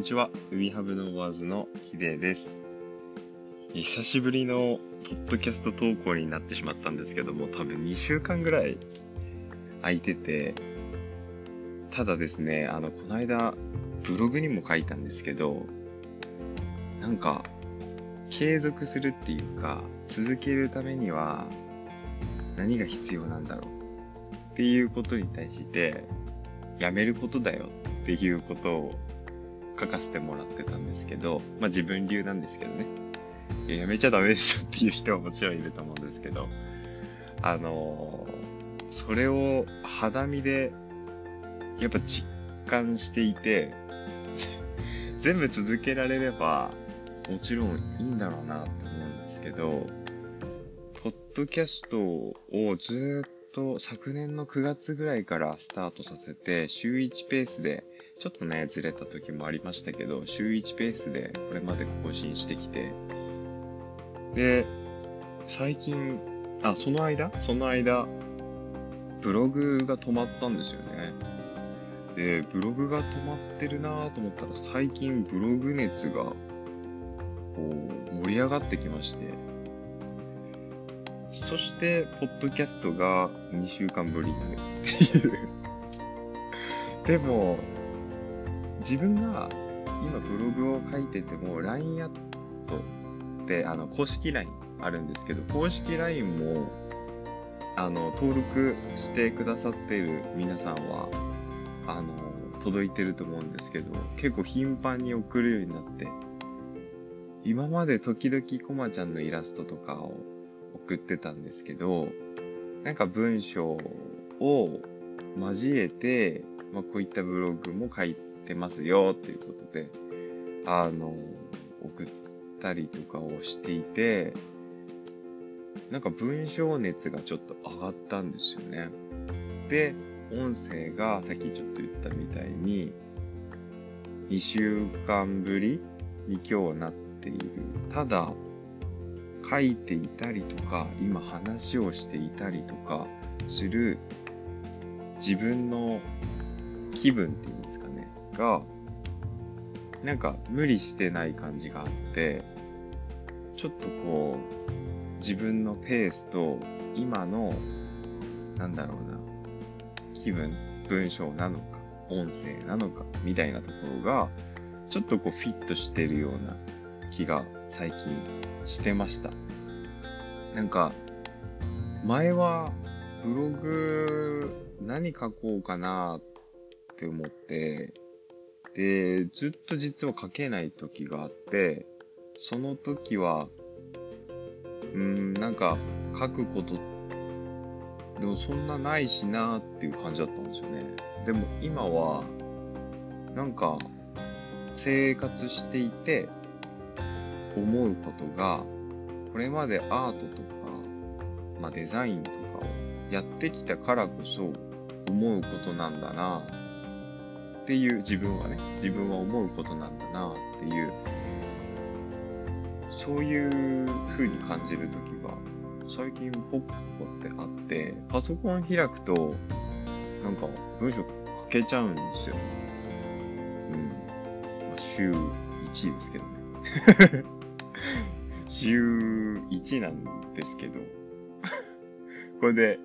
にちは。ウィハブノバーズのヒデです。久しぶりのポッドキャスト投稿になってしまったんですけども、多分2週間ぐらい空いてて、ただですね、あの、この間、ブログにも書いたんですけど、なんか、継続するっていうか、続けるためには、何が必要なんだろう？っていうことに対して、やめることだよっていうことを書かせてもらってたんですけど、まあ自分流なんですけどね。やめちゃダメでしょっていう人はもちろんいると思うんですけど、あのー、それを肌身で、やっぱ実感していて、全部続けられれば、もちろんいいんだろうなって思うんですけど、ポッドキャストをずっと昨年の9月ぐらいからスタートさせて、週1ペースでちょっとね、ずれた時もありましたけど、週1ペースでこれまで更新してきて、で、最近、あ、その間？その間、ブログが止まったんですよね。で、ブログが止まってるなぁと思ったら、最近ブログ熱が、こう、盛り上がってきまして、そして、ポッドキャストが2週間ぶりになるっていう。でも、自分が今ブログを書いてても LINE アットってあの公式 LINE あるんですけど公式 LINE もあの登録してくださっている皆さんはあの届いてると思うんですけど結構頻繁に送るようになって今まで時々コマちゃんのイラストとかを送ってたんですけどなんか文章を交えて、まあ、こういったブログも書いてますよっていうことで、あの、送ったりとかをしていて、なんか文章熱がちょっと上がったんですよね。で、音声がさっきちょっと言ったみたいに、2週間ぶりに今日なっている。ただ、書いていたりとか、今話をしていたりとかする自分の気分っていうんですかね。が、なんか無理してない感じがあって、ちょっとこう、自分のペースと今の、なんだろうな、気分、文章なのか、音声なのか、みたいなところが、ちょっとこうフィットしてるような気が最近してました。なんか、前はブログ何書こうかなって思って、で、ずっと実は書けない時があって、その時は、うん、なんか書くことでもそんなないしなっていう感じだったんですよね。でも今は、なんか生活していて思うことが、これまでアートとか、まあ、デザインとかをやってきたからこそ思うことなんだなっていう自分はね、自分は思うことなんだなっていう、そういう風に感じるときが最近ポッポってあって、パソコン開くと、なんか文章書けちゃうんですよ。うん。まあ、週1ですけどね。週1なんですけど。これで、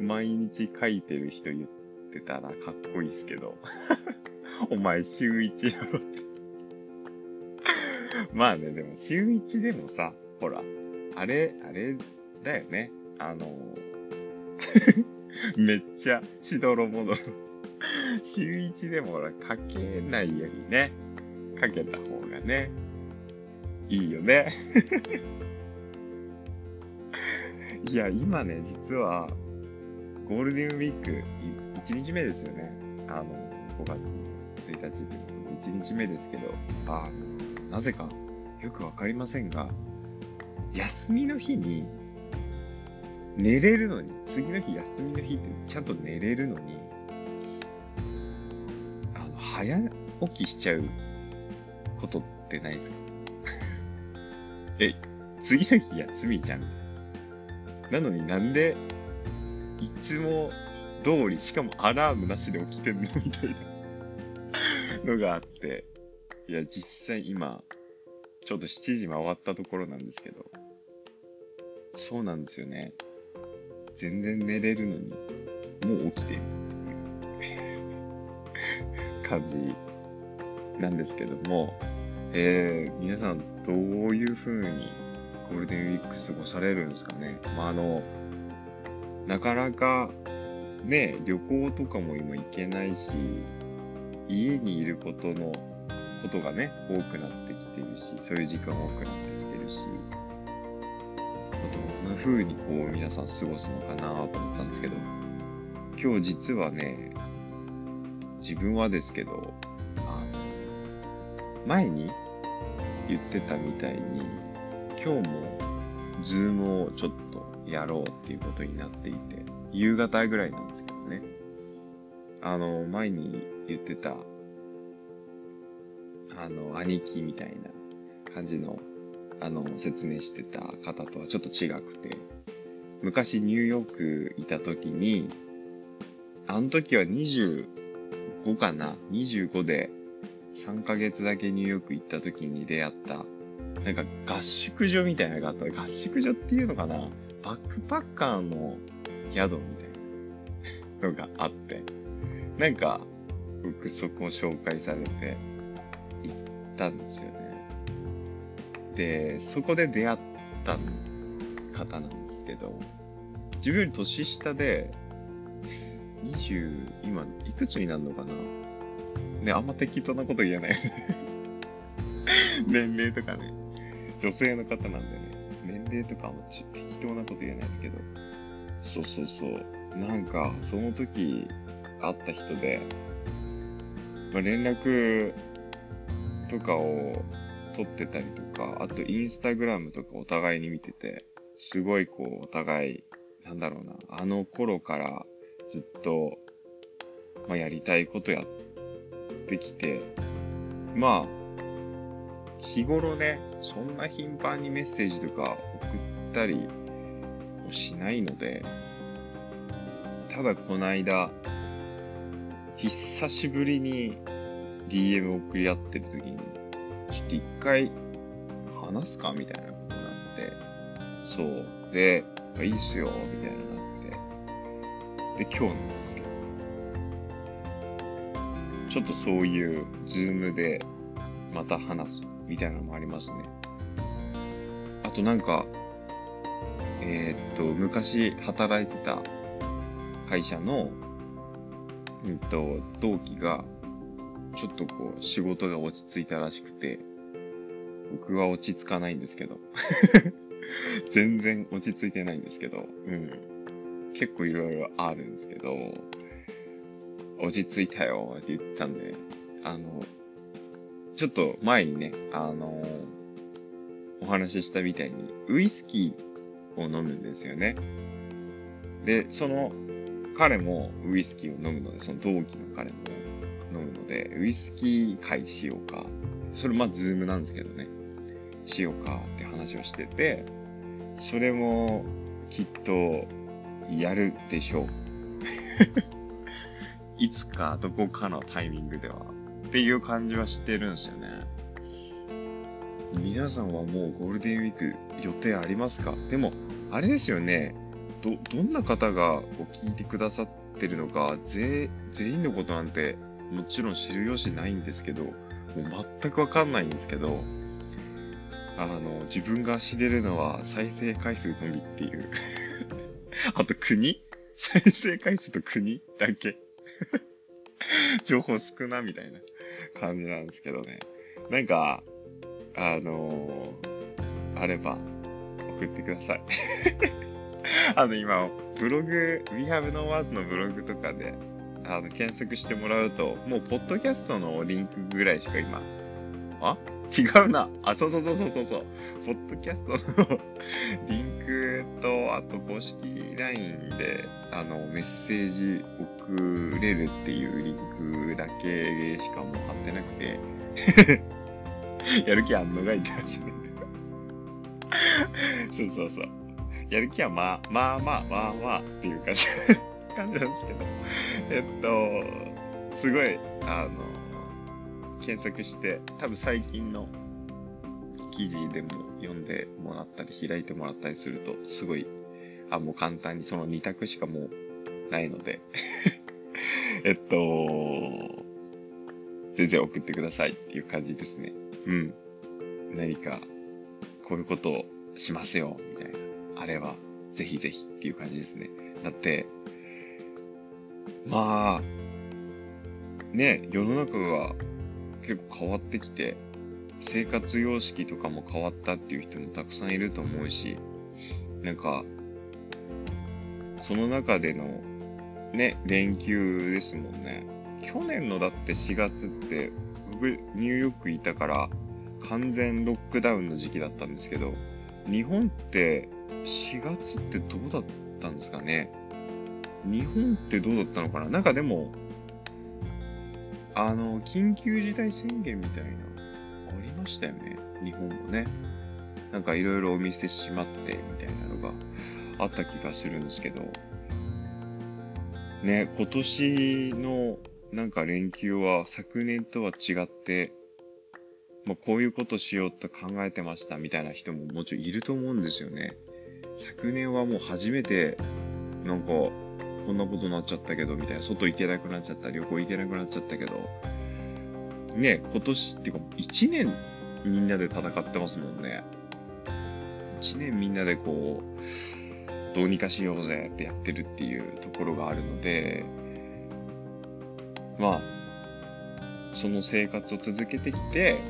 毎日書いてる人言ってたらかっこいいですけど。お前週1やろって。まあね、でも週1でもさ、ほら、あれ、あれだよね。あのめっちゃしどろもどろ。週1でもほら、かけないよりね、かけた方がね、いいよね。いや、今ね、実は、ゴールデンウィーク1日目ですよね。あの、5月1日ということで1日目ですけど、あの、なぜかよくわかりませんが、休みの日に寝れるのに、次の日休みの日ってちゃんと寝れるのに、あの、早起きしちゃうことってないですか？え、次の日休みじゃん。なのになんで、いつも通り、しかもアラームなしで起きてんのみたいなのがあって、いや、実際今、ちょうど7時回ったところなんですけど、そうなんですよね。全然寝れるのに、もう起きてる 感じなんですけども、え、皆さんどういう風にゴールデンウィーク過ごされるんですかね。まあ、あの、なかなかね、旅行とかも今行けないし、家にいることのことがね、多くなってきてるし、そういう時間多くなってきてるし、どんな風にこう皆さん過ごすのかなと思ったんですけど、今日実はね、自分はですけど、あの、前に言ってたみたいに、今日もズームをちょっとやろうっていうことになっていて、夕方ぐらいなんですけどね。あの、前に言ってたあの、兄貴みたいな感じの、あの、説明してた方とはちょっと違くて、昔ニューヨークいた時に、あの時は25かな ?25 で3ヶ月だけニューヨーク行った時に出会った、なんか合宿所みたいなのがあった。合宿所っていうのかなバックパッカーの宿みたいなのがあって、なんか、僕そこを紹介されて行、ったんですよね。で、そこで出会った方なんですけど、自分より年下で、20、今、いくつになるのかなね、あんま適当なこと言えない。年齢とかね、女性の方なんでね、年齢とかも適当なこと言えないですけど、そうそうそう。なんか、その時会った人で、まあ、連絡とかを撮ってたりとか、あとインスタグラムとかお互いに見てて、すごいこう、お互い、なんだろうな、あの頃からずっと、まあ、やりたいことやってきて、まあ、日頃ね、そんな頻繁にメッセージとか送ったりをしないので、ただこの間、久しぶりに DM 送り合ってる時に、ちょっと一回話すかみたいなことになって、そう。で、いいっすよ、みたいになって。で、今日なんです。ちょっとそういう、ズームでまた話すみたいなのもありますね。あとなんか、えー、っと、昔働いてた会社の、うんと、同期が、ちょっとこう、仕事が落ち着いたらしくて、僕は落ち着かないんですけど。全然落ち着いてないんですけど、うん。結構いろいろあるんですけど、落ち着いたよって言ってたんで、あの、ちょっと前にね、あの、お話ししたみたいに、ウイスキーを飲むんですよね。で、その、彼もウイスキーを飲むので、その同期の彼も飲むので、ウイスキー会しようか。それまあ、ズームなんですけどね。しようかって話をしてて、それもきっとやるでしょう。いつかどこかのタイミングでは。っていう感じはしてるんですよね。皆さんはもうゴールデンウィーク予定ありますか？でも、あれですよね。ど、どんな方が聞いてくださってるのか、全員のことなんてもちろん知る由ないんですけど、もう全くわかんないんですけど、あの、自分が知れるのは再生回数のみっていう あと国？再生回数と国だけ 情報少なみたいな感じなんですけどね。なんか、あのー、あれば送ってください あの、今、ブログ、We Have No Words のブログとかで、あの、検索してもらうと、もう、ポッドキャストのリンクぐらいしか今、あ？違うな。あ、そうそうそうそうそう。ポッドキャストのリンクと、あと公式 LINE で、あの、メッセージ送れるっていうリンクだけしかもう貼ってなくて やる気あんのがいって話なんそうそうそう。やる気はまあ、まあまあ、まあまあっていう感じ感じなんですけど、えっと、すごい、あの、検索して、多分最近の記事でも読んでもらったり開いてもらったりすると、すごい、あ、もう簡単にその2択しかもうないので えっと、全然送ってくださいっていう感じですね。うん。何か、こういうことをしますよ、みたいな。あれば、ぜひぜひっていう感じですね。だって、まあ、ね、世の中が結構変わってきて、生活様式とかも変わったっていう人もたくさんいると思うし、なんか、その中でのね、連休ですもんね。去年のだって4月って、僕ニューヨークいたから完全ロックダウンの時期だったんですけど、日本って4月ってどうだったんですかね？日本ってどうだったのかな？なんかでも、あの、緊急事態宣言みたいな、ありましたよね。日本もね。なんかいろいろお店閉まってみたいなのがあった気がするんですけど、ね、今年のなんか連休は昨年とは違って、まあ、こういうことしようと考えてましたみたいな人ももちろんいると思うんですよね。昨年はもう初めて、なんか、こんなことになっちゃったけど、みたいな。外行けなくなっちゃった、旅行行けなくなっちゃったけど、ね、今年っていうか、1年みんなで戦ってますもんね。1年みんなでこう、どうにかしようぜってやってるっていうところがあるので、まあ、その生活を続けてきて、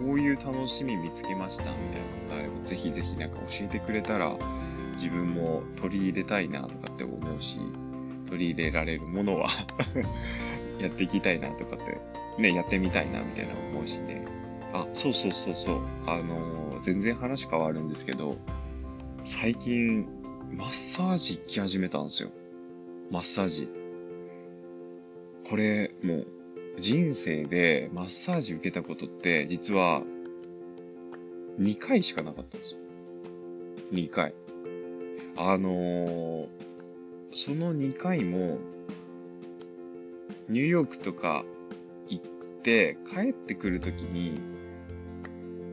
こういう楽しみ見つけましたみたいなことあれば、ぜひぜひなんか教えてくれたら、自分も取り入れたいなとかって思うし、取り入れられるものは やっていきたいなとかって、ね、やってみたいなみたいな思うしね。あ、そうそうそうそう。あのー、全然話変わるんですけど、最近、マッサージ行き始めたんですよ。マッサージ。これ、もう、人生でマッサージ受けたことって、実は、2回しかなかったんですよ。2回。あのー、その2回も、ニューヨークとかって、帰ってくるときに、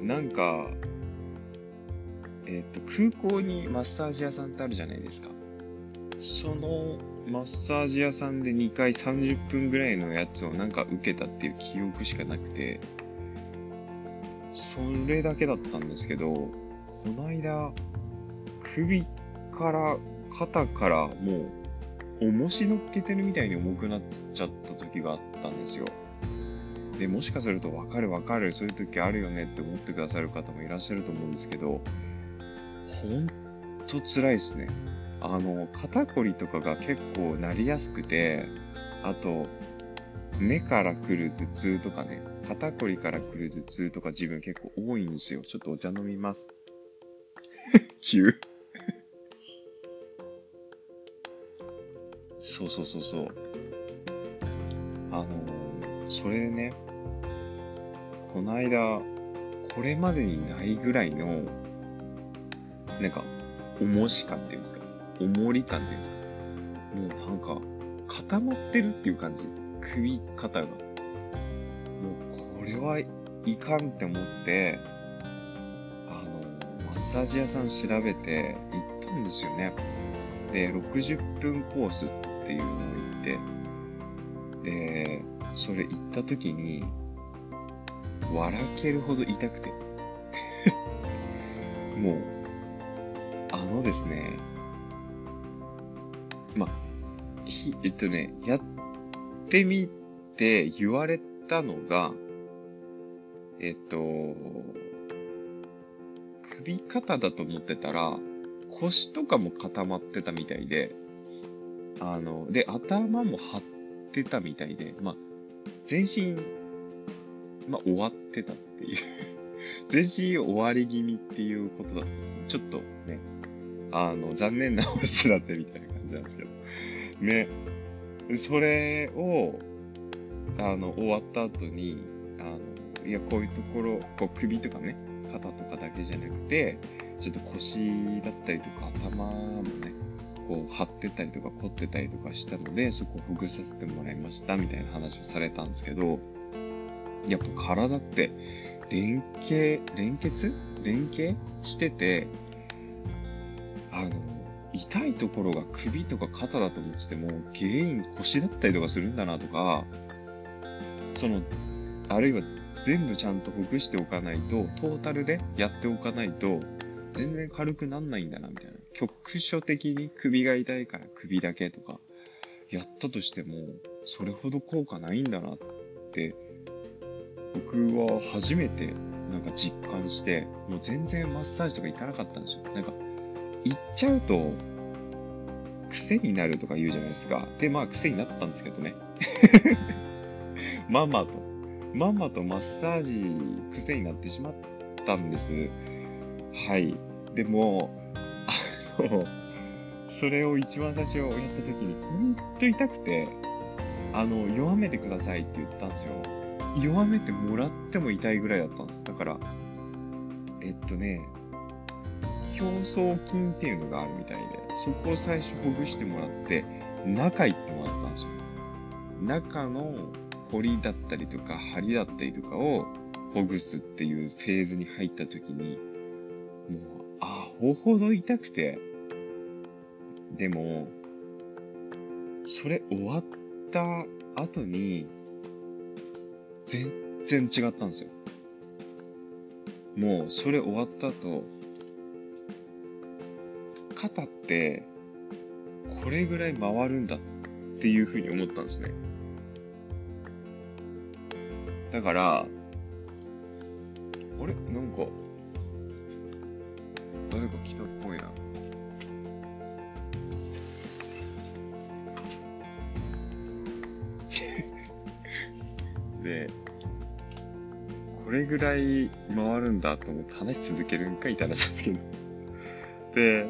なんか、えっ、と、空港にマッサージ屋さんってあるじゃないですか。そのマッサージ屋さんで2回30分ぐらいのやつをなんか受けたっていう記憶しかなくて、それだけだったんですけど、この間、首から肩からもう、重し乗っけてるみたいに重くなっちゃった時があったんですよ。で、もしかするとわかるわかる、そういう時あるよねって思ってくださる方もいらっしゃると思うんですけど、ほんと辛いですね。あの、肩こりとかが結構なりやすくて、あと、目から来る頭痛とかね、肩こりから来る頭痛とか自分結構多いんですよ。ちょっとお茶飲みます。急そうそうそうそう。あの、それでね、この間、これまでにないぐらいの、なんか、重し感っていうんですか？重り感っていうんですか？もうなんか、固まってるっていう感じ。首、肩が。もう、これはいかんって思って、あの、マッサージ屋さん調べて行ったんですよね。で、60分コースっていうのを行って、で、それ行った時に、笑けるほど痛くて。もう、あのですね、ま、ひ、えっとね、やってみて言われたのが、えっと、首肩だと思ってたら、腰とかも固まってたみたいで、あの、で、頭も張ってたみたいで、まあ、全身、まあ、終わってたっていう 全身終わり気味っていうことだったんですよ。ちょっとね、あの、残念なお知らせみたいな感じなんですけど。ね。それを、あの、終わった後に、あの、いや、こういうところ、こう首とかね、肩とかだけじゃなくて、ちょっと腰だったりとか頭もね、こう張ってたりとか凝ってたりとかしたので、そこをほぐさせてもらいましたみたいな話をされたんですけど、やっぱ体って連携、連結？連携してて、あの、痛いところが首とか肩だと思ってても、原因腰だったりとかするんだなとか、その、あるいは全部ちゃんとほぐしておかないと、トータルでやっておかないと、全然軽くなんないんだな、みたいな。局所的に首が痛いから首だけとか、やったとしても、それほど効果ないんだなって、僕は初めてなんか実感して、もう全然マッサージとか行かなかったんですよ。なんか、行っちゃうと、癖になるとか言うじゃないですか。で、まあ癖になったんですけどね。まんまと、まんまとマッサージ癖になってしまったんです。はい。でも、あの、それを一番最初やった時に、ほんと痛くて、あの、弱めてくださいって言ったんですよ。弱めてもらっても痛いぐらいだったんです。だから、えっとね、表層筋っていうのがあるみたいで、そこを最初ほぐしてもらって、中行ってもらったんですよ。中の凝りだったりとか、張りだったりとかをほぐすっていうフェーズに入った時に、もう、アホほど痛くて、でも、それ終わった後に、全然違ったんですよ。もう、それ終わった後、肩って、これぐらい回るんだっていうふうに思ったんですね。だから、あれ？なんか、で、これぐらい回るんだと思って話し続けるんかいって話なんですけど。で、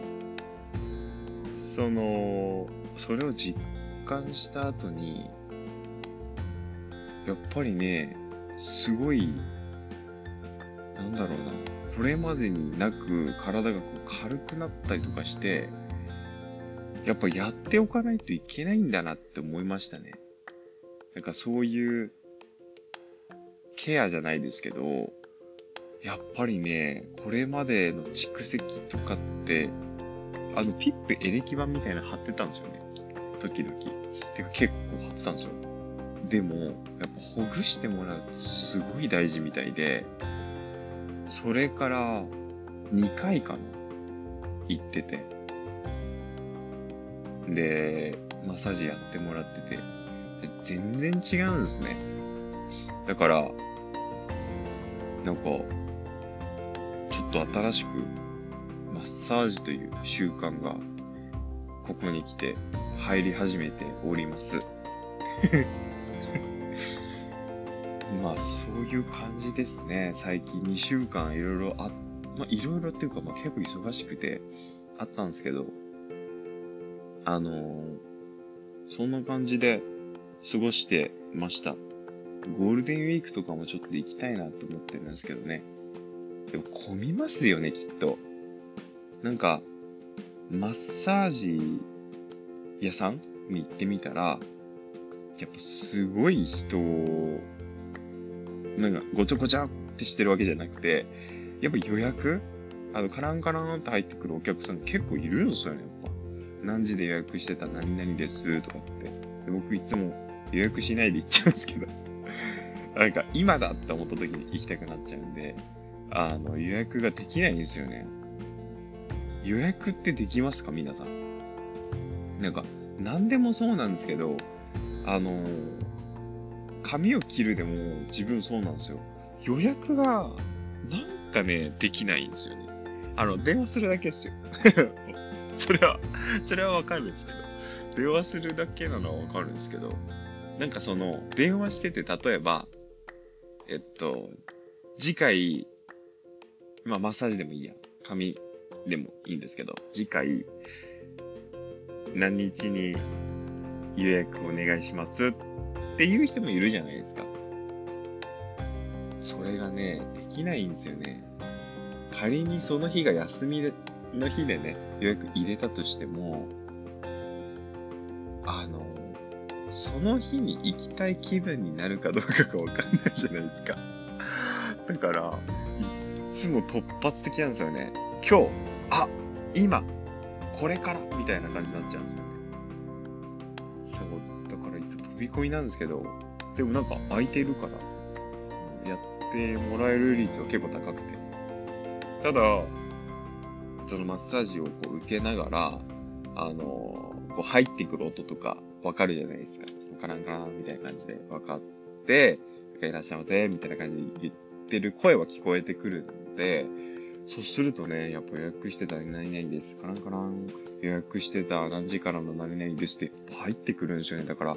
その、それを実感した後に、やっぱりね、すごい、なんだろうな、これまでになく体がこう軽くなったりとかして、やっぱやっておかないといけないんだなって思いましたね。なんかそういうケアじゃないですけど、やっぱりね、これまでの蓄積とかって、あの、ピップエレキ板みたいなの貼ってたんですよね。時々。てか結構貼ってたんですよ。でも、やっぱほぐしてもらうってすごい大事みたいで、それから2回かな行ってて。で、マッサージやってもらってて、全然違うんですね。だから、なんか、ちょっと新しく、マッサージという習慣が、ここに来て入り始めております。まあ、そういう感じですね。最近2週間いろいろあ、まあ、いろいろっていうか、まあ、結構忙しくて、あったんですけど、あのー、そんな感じで過ごしてました。ゴールデンウィークとかもちょっと行きたいなと思ってるんですけどね。でも混みますよね、きっと。なんか、マッサージ屋さんに行ってみたら、やっぱすごい人、なんかごちゃごちゃってしてるわけじゃなくて、やっぱ予約あの、カランカランって入ってくるお客さん結構いるんですよね、やっぱ。何時で予約してた何々ですとかって。で僕いつも予約しないで行っちゃうんですけど。なんか今だって思った時に行きたくなっちゃうんで、あの、予約ができないんですよね。予約ってできますか？皆さん。なんか、何でもそうなんですけど、あの、髪を切るでも自分そうなんですよ。予約が、なんかね、できないんですよね。あの、電話するだけですよ。それは、それはわかるんですけど。電話するだけなのはわかるんですけど、なんかその、電話してて、例えば、えっと、次回、まあ、マッサージでもいいや。髪でもいいんですけど、次回、何日に予約お願いします？っていう人もいるじゃないですか。それがね、できないんですよね。仮にその日が休みの日でね、予約入れたとしても、あの、その日に行きたい気分になるかどうかがわかんないじゃないですか。だから、いつも突発的なんですよね。今日、あ、今、これからみたいな感じになっちゃうんですよね。そう、だからいつも飛び込みなんですけど、でもなんか空いてるから、やってもらえる率は結構高くて。ただ、そのマッサージをこう受けながら、あのー、こう入ってくる音とかわかるじゃないですか。そのカランカランみたいな感じで分かって、いらっしゃいませ、みたいな感じで言ってる声は聞こえてくるので、そうするとね、やっぱ予約してた何々です。カランカラン。予約してた何時からの何々ですって入ってくるんですよね。だから、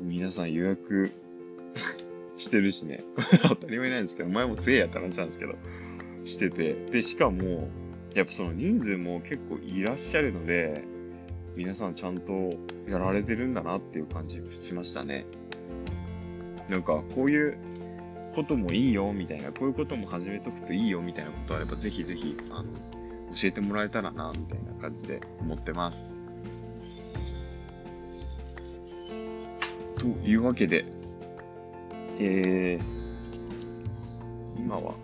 皆さん予約 してるしね。当たり前なんですけど、前もせいやって話なんですけど、してて。で、しかも、やっぱその人数も結構いらっしゃるので、皆さんちゃんとやられてるんだなっていう感じしましたね。なんか、こういうこともいいよ、みたいな、こういうことも始めとくといいよ、みたいなことあれば、ぜひぜひ、あの、教えてもらえたらな、みたいな感じで思ってます。というわけで、えー、今は、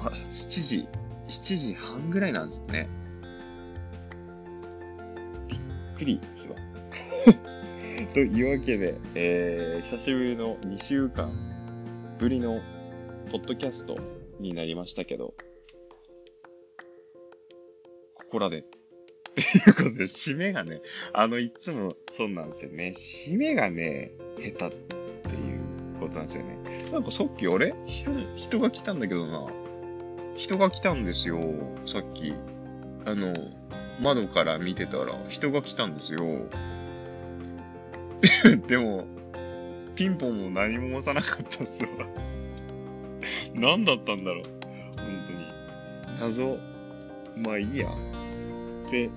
あ、7時、7時半ぐらいなんですね。くりですわ。というわけで、えー、久しぶりの2週間ぶりのポッドキャストになりましたけど、ここらで。っていうことで、締めがね、あの、いつもそうなんですよね。締めがね、下手っていうことなんですよね。なんかさっきあれ？人、人が来たんだけどな。人が来たんですよ。さっき。あの、窓から見てたら人が来たんですよ。でも、ピンポンも何も押さなかったっすわ。何だったんだろう。本当に。謎。まあいいや。って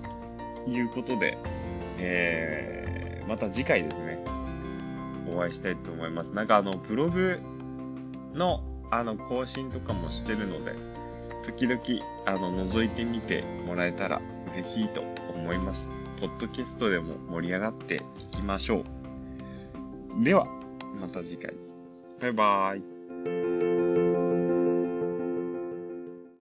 いうことで、えー、また次回ですね。お会いしたいと思います。なんかあの、ブログの、あの、更新とかもしてるので、時々、あの、覗いてみてもらえたら嬉しいと思います。ポッドキャストでも盛り上がっていきましょう。では、また次回。バイバーイ。